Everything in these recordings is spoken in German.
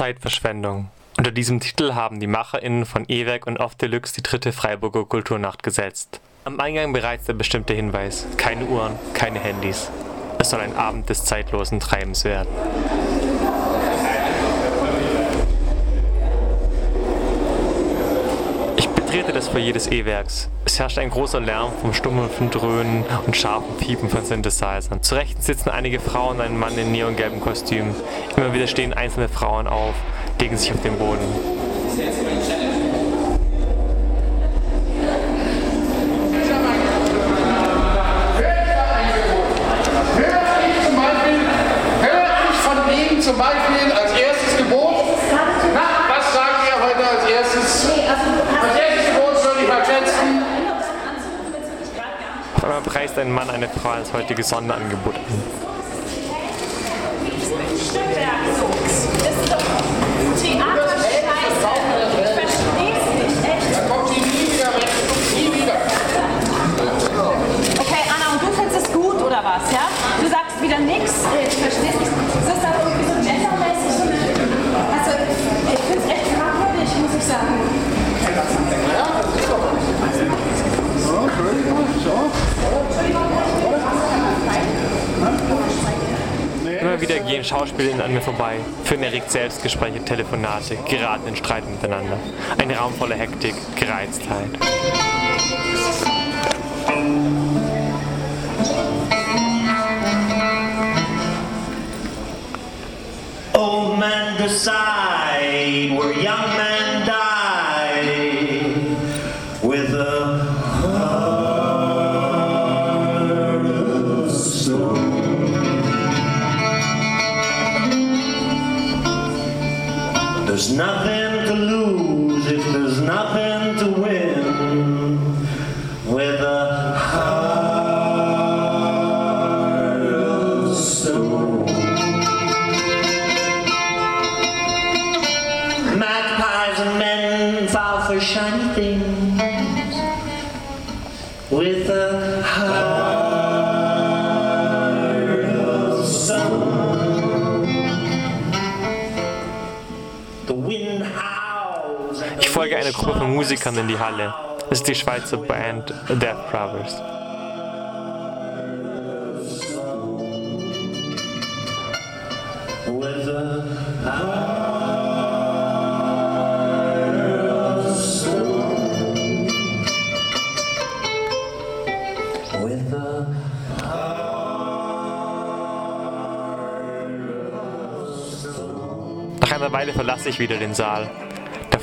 Zeitverschwendung. Unter diesem Titel haben die MacherInnen von E-Werk und Off Deluxe die dritte Freiburger Kulturnacht gesetzt. Am Eingang bereits der bestimmte Hinweis: keine Uhren, keine Handys. Es soll ein Abend des zeitlosen Treibens werden. Betrete das Foyer des E-Werks. Es herrscht ein großer Lärm vom stumpfen Dröhnen und scharfen Piepen von Synthesizern. Zu Rechten sitzen einige Frauen und ein Mann in neongelben Kostümen. Immer wieder stehen einzelne Frauen auf, legen sich auf den Boden. zum Beispiel als Einmal preist ein Mann eine Frau als heutiges Sonderangebot an. Okay, Anna, und du findest es gut oder was, ja? Du sagst wieder nichts. Schauspielerinnen an mir vorbei, führen erregt Selbstgespräche, Telefonate, geraten in Streit miteinander. Ein Raum voller Hektik, Gereiztheit. Old men decide where young men die Musikern in die Halle. Es ist die Schweizer Band Death Brothers. Nach einer Weile verlasse ich wieder den Saal.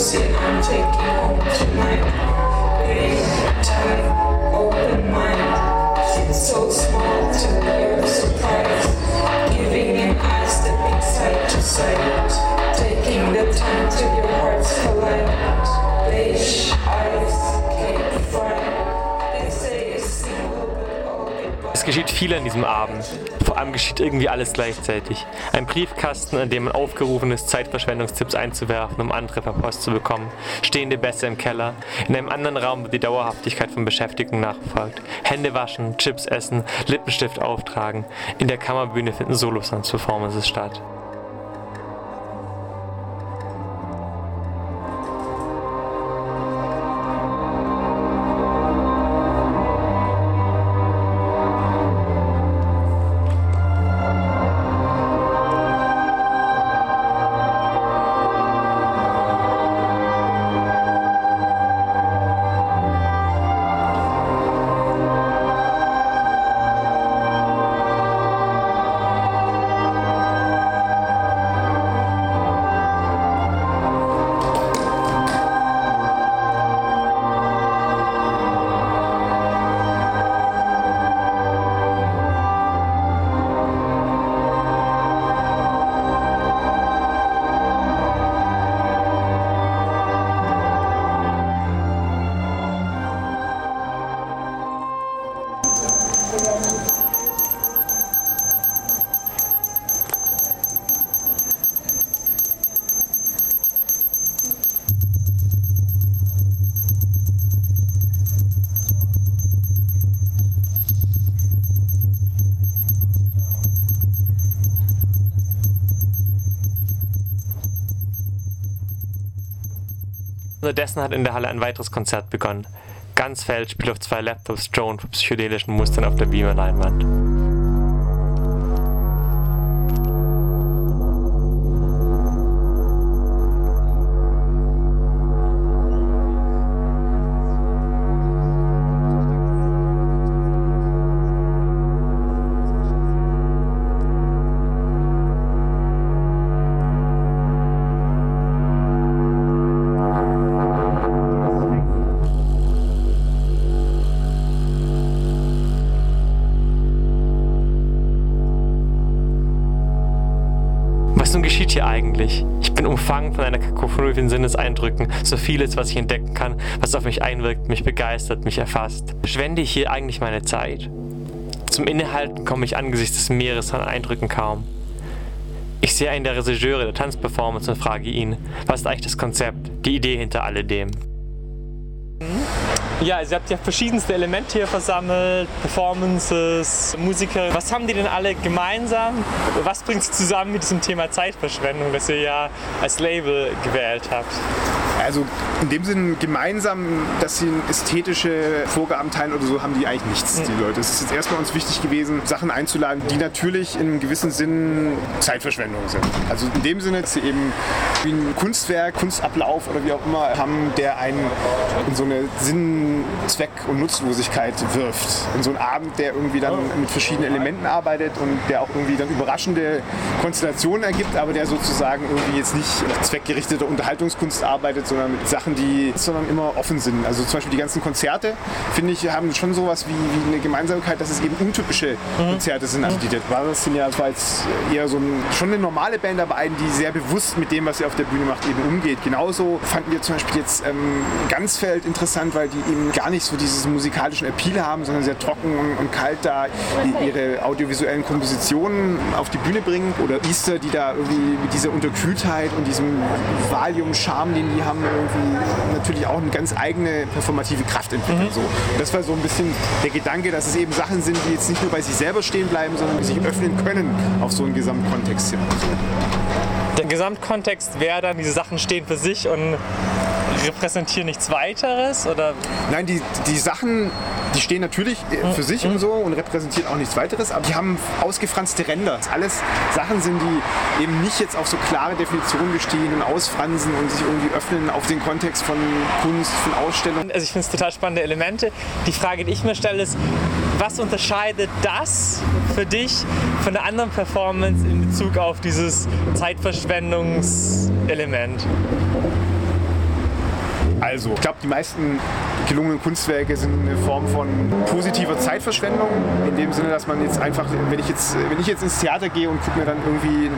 I'm taking home tonight. Big, tight, open mind. It's so small to you're surprised. Giving in eyes stepping side to side. Taking the time to your hearts collide. Beige Es geschieht viel an diesem Abend. Vor allem geschieht irgendwie alles gleichzeitig. Ein Briefkasten, an dem man aufgerufen ist, Zeitverschwendungstipps einzuwerfen, um andere per Post zu bekommen. Stehende Bässe im Keller. In einem anderen Raum wird die Dauerhaftigkeit von Beschäftigten nachverfolgt. Hände waschen, Chips essen, Lippenstift auftragen. In der Kammerbühne finden Solos und Performances statt. Unterdessen hat in der Halle ein weiteres Konzert begonnen. Gansfeld spielt auf zwei Laptops Drone für psychedelischen Mustern auf der Beamer-Leinwand. Was nun geschieht hier eigentlich? Ich bin umfangen von einer Kakophonie von Sinneseindrücken, so vieles, was ich entdecken kann, was auf mich einwirkt, mich begeistert, mich erfasst. Verschwende ich hier eigentlich meine Zeit? Zum Innehalten komme ich angesichts des Meeres an Eindrücken kaum. Ich sehe einen der Regisseure der Tanzperformance und frage ihn, was ist eigentlich das Konzept, die Idee hinter alledem? Ja, also ihr habt ja verschiedenste Elemente hier versammelt, Performances, Musiker. Was haben die denn alle gemeinsam? Was bringt sie zusammen mit diesem Thema Zeitverschwendung, das ihr ja als Label gewählt habt? Also in dem Sinn gemeinsam, dass sie ästhetische Vorgaben teilen oder so, haben die eigentlich nichts, die Leute. Es ist jetzt erstmal uns wichtig gewesen, Sachen einzuladen, die natürlich in einem gewissen Sinn Zeitverschwendung sind. Also in dem Sinne, dass sie eben wie ein Kunstwerk, Kunstablauf oder wie auch immer haben, der einen in so eine Sinn, Zweck und Nutzlosigkeit wirft. In so einen Abend, der irgendwie dann mit verschiedenen Elementen arbeitet und der auch irgendwie dann überraschende Konstellationen ergibt, aber der sozusagen irgendwie jetzt nicht zweckgerichtete Unterhaltungskunst arbeitet, sondern mit Sachen, die sondern immer offen sind. Also zum Beispiel die ganzen Konzerte, finde ich, haben schon sowas wie, wie eine Gemeinsamkeit, dass es eben untypische Konzerte sind. Also die Dead Brothers sind ja das war jetzt eher so ein, schon eine normale Band, aber eine, die sehr bewusst mit dem, was sie auf der Bühne macht, eben umgeht. Genauso fanden wir zum Beispiel jetzt ähm, Gansfeld interessant, weil die eben gar nicht so diesen musikalischen Appeal haben, sondern sehr trocken und, und kalt da ihre audiovisuellen Kompositionen auf die Bühne bringen. Oder Easter, die da irgendwie mit dieser Unterkühltheit und diesem Valium-Charme, den die haben, irgendwie natürlich auch eine ganz eigene performative Kraft entwickeln. So. Und das war so ein bisschen der Gedanke, dass es eben Sachen sind, die jetzt nicht nur bei sich selber stehen bleiben, sondern die sich öffnen können auf so einen Gesamtkontext hin. Der Gesamtkontext wäre dann, diese Sachen stehen für sich und repräsentieren nichts weiteres? Oder? Nein, die, die Sachen, die stehen natürlich äh, für sich und so und repräsentieren auch nichts weiteres, aber die haben ausgefranste Ränder. Das alles Sachen sind, die eben nicht jetzt auf so klare Definitionen bestehen und ausfransen und sich irgendwie öffnen auf den Kontext von Kunst, von Ausstellungen. Also ich finde es total spannende Elemente. Die Frage, die ich mir stelle, ist, was unterscheidet das für dich von der anderen Performance in Bezug auf dieses Zeitverschwendungselement? Also, ich glaube, die meisten gelungenen Kunstwerke sind eine Form von positiver Zeitverschwendung. In dem Sinne, dass man jetzt einfach, wenn ich jetzt, wenn ich jetzt ins Theater gehe und gucke mir dann irgendwie ein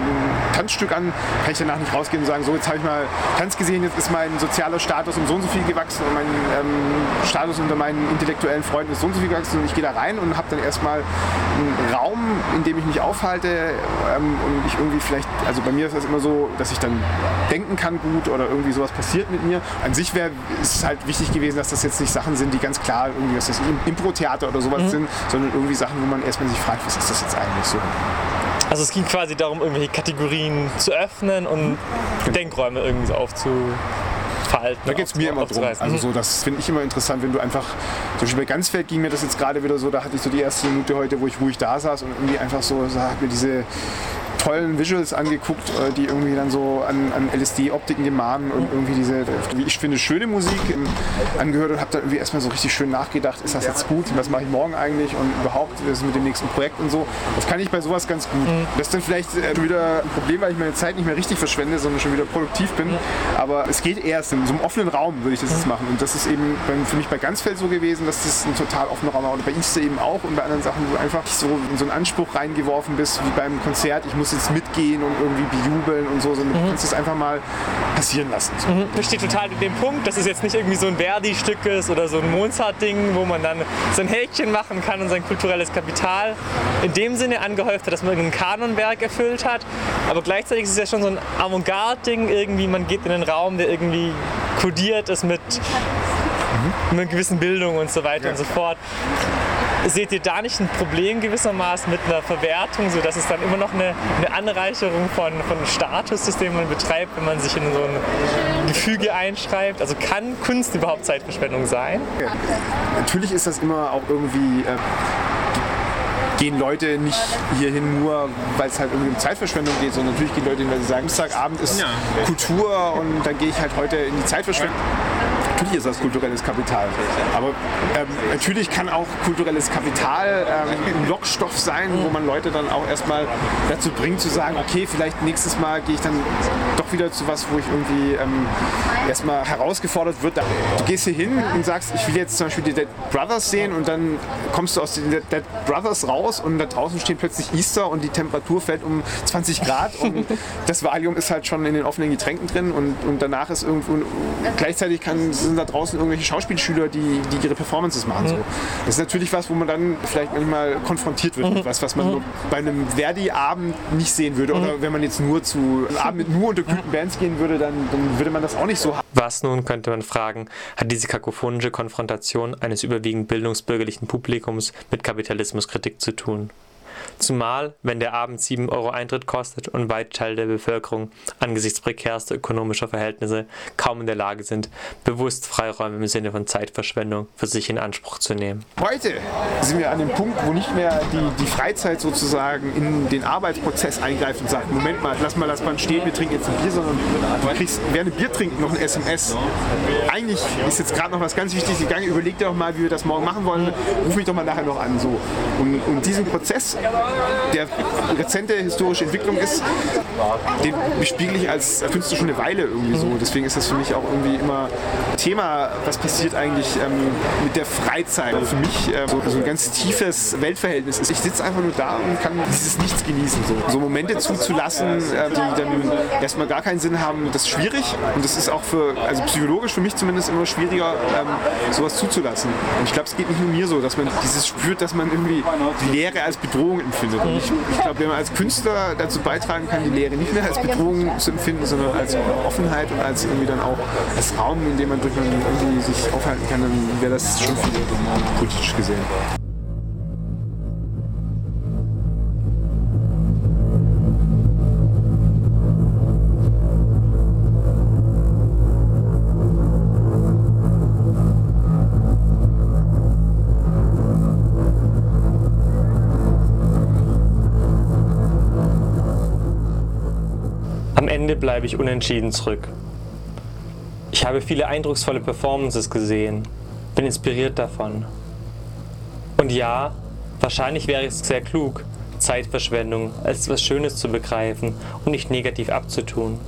Tanzstück an, kann ich danach nicht rausgehen und sagen, so jetzt habe ich mal Tanz gesehen, jetzt ist mein sozialer Status um so und so viel gewachsen und mein ähm, Status unter meinen intellektuellen Freunden ist so und so viel gewachsen und ich gehe da rein und habe dann erstmal einen Raum, in dem ich mich aufhalte ähm, und ich irgendwie vielleicht, also bei mir ist das immer so, dass ich dann denken kann gut oder irgendwie sowas passiert mit mir. An sich wäre es halt wichtig gewesen, dass das jetzt nicht Sachen sind, die ganz klar irgendwie was das Impro-Theater oder sowas sind, sondern irgendwie Sachen, wo man erstmal sich fragt, was ist das jetzt eigentlich so? Also es ging quasi darum, irgendwelche Kategorien zu öffnen und Denkräume irgendwie so aufzufalten. Da geht es mir immer drum. Also so, das finde ich immer interessant, wenn du einfach, zum Beispiel bei Gansfeld ging mir das jetzt gerade wieder so, da hatte ich so die erste Minute heute, wo ich ruhig da saß und irgendwie einfach so, so hat mir diese tollen Visuals angeguckt, äh, die irgendwie dann so an, an LSD-Optiken gemahnen und irgendwie diese, wie ich finde, schöne Musik ähm, angehört und habe dann irgendwie erstmal so richtig schön nachgedacht, ist das jetzt gut, was mache ich morgen eigentlich und überhaupt, ist mit dem nächsten Projekt und so. Das kann ich bei sowas ganz gut. Das ist dann vielleicht äh, wieder ein Problem, weil ich meine Zeit nicht mehr richtig verschwende, sondern schon wieder produktiv bin. Aber es geht erst in so einem offenen Raum, würde ich das jetzt machen. Und das ist eben beim, für mich bei Gansfeld so gewesen, dass das ein total offener Raum war. Und bei Easter eben auch und bei anderen Sachen, wo du einfach so in so einen Anspruch reingeworfen bist, wie beim Konzert, ich muss jetzt mitgehen und irgendwie bejubeln und so, sondern du kannst es einfach mal passieren lassen. So. Ich verstehe total den Punkt, dass es jetzt nicht irgendwie so ein Verdi-Stück ist oder so ein Mozart-Ding, wo man dann sein Häkchen machen kann und sein kulturelles Kapital in dem Sinne angehäuft hat, dass man irgendein Kanonwerk erfüllt hat. Aber gleichzeitig ist es ja schon so ein Avantgarde-Ding irgendwie, man geht in einen Raum, der irgendwie kodiert ist mit, mit einer gewissen Bildung und so weiter und so fort. Seht ihr da nicht ein Problem gewissermaßen mit einer Verwertung, sodass es dann immer noch eine, eine Anreicherung von, von Status ist, den man betreibt, wenn man sich in so ein Gefüge einschreibt? Also kann Kunst überhaupt Zeitverschwendung sein? Natürlich ist das immer auch irgendwie. Äh, gehen Leute nicht hierhin nur, weil es halt irgendwie um Zeitverschwendung geht, sondern natürlich gehen Leute hin, weil sie sagen, Samstagabend ist Kultur und dann gehe ich halt heute in die Zeitverschwendung. Natürlich ist das kulturelles Kapital. Aber ähm, natürlich kann auch kulturelles Kapital ähm, ein Lockstoff sein, wo man Leute dann auch erstmal dazu bringt zu sagen, okay, vielleicht nächstes Mal gehe ich dann wieder zu was, wo ich irgendwie ähm, erstmal herausgefordert wird. Du gehst hier hin und sagst, ich will jetzt zum Beispiel die Dead Brothers sehen und dann kommst du aus den Dead Brothers raus und da draußen steht plötzlich Easter und die Temperatur fällt um 20 Grad und das Valium ist halt schon in den offenen Getränken drin und, und danach ist irgendwo gleichzeitig kann, sind da draußen irgendwelche Schauspielschüler, die, die ihre Performances machen. So. Das ist natürlich was, wo man dann vielleicht manchmal konfrontiert wird mit was, was man nur bei einem Verdi-Abend nicht sehen würde. Oder wenn man jetzt nur zu einem Abend mit nur unterkühlten Bands gehen würde, dann, dann würde man das auch nicht so haben. Was nun, könnte man fragen, hat diese kakophonische Konfrontation eines überwiegend bildungsbürgerlichen Publikums mit Kapitalismuskritik zu tun? Zumal, wenn der Abend 7 Euro Eintritt kostet und weite Teile der Bevölkerung angesichts prekärster ökonomischer Verhältnisse kaum in der Lage sind, bewusst Freiräume im Sinne von Zeitverschwendung für sich in Anspruch zu nehmen. Heute sind wir an dem Punkt, wo nicht mehr die, die Freizeit sozusagen in den Arbeitsprozess eingreift und sagt, Moment mal, lass mal das Band stehen, wir trinken jetzt ein Bier, sondern du kriegst während Bier trinken noch ein SMS. Eigentlich ist jetzt gerade noch was ganz Wichtiges gegangen, überleg dir doch mal, wie wir das morgen machen wollen, ruf mich doch mal nachher noch an. So. Und, und diesen Prozess der rezente historische Entwicklung ist, den bespiegel ich als Künstler schon eine Weile irgendwie so. Deswegen ist das für mich auch irgendwie immer Thema, was passiert eigentlich ähm, mit der Freizeit. Für mich äh, so, so, ein ganz tiefes Weltverhältnis ist. Ich sitze einfach nur da und kann dieses Nichts genießen. So, so Momente zuzulassen, äh, die dann erstmal gar keinen Sinn haben, das ist schwierig. Und das ist auch für, also psychologisch für mich zumindest immer schwieriger, ähm, sowas zuzulassen. Und ich glaube, es geht nicht nur mir so, dass man dieses spürt, dass man irgendwie die Leere als Bedrohung empfindet. Und ich, ich glaube, wenn man als Künstler dazu beitragen kann, die Lehre nicht mehr als Bedrohung zu empfinden, sondern als Offenheit und als irgendwie dann auch als Raum, in dem man durch man irgendwie sich aufhalten kann, dann wäre das schon viel politisch gesehen. Am Ende bleibe ich unentschieden zurück. Ich habe viele eindrucksvolle Performances gesehen, bin inspiriert davon. Und ja, wahrscheinlich wäre es sehr klug, Zeitverschwendung als etwas Schönes zu begreifen und nicht negativ abzutun.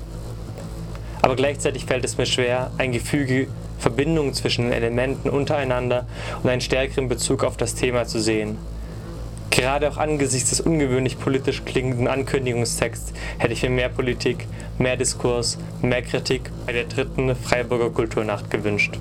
Aber gleichzeitig fällt es mir schwer, ein Gefüge Verbindungen zwischen den Elementen untereinander und einen stärkeren Bezug auf das Thema zu sehen. Gerade auch angesichts des ungewöhnlich politisch klingenden Ankündigungstexts hätte ich mir mehr Politik, mehr Diskurs, mehr Kritik bei der dritten Freiburger Kulturnacht gewünscht.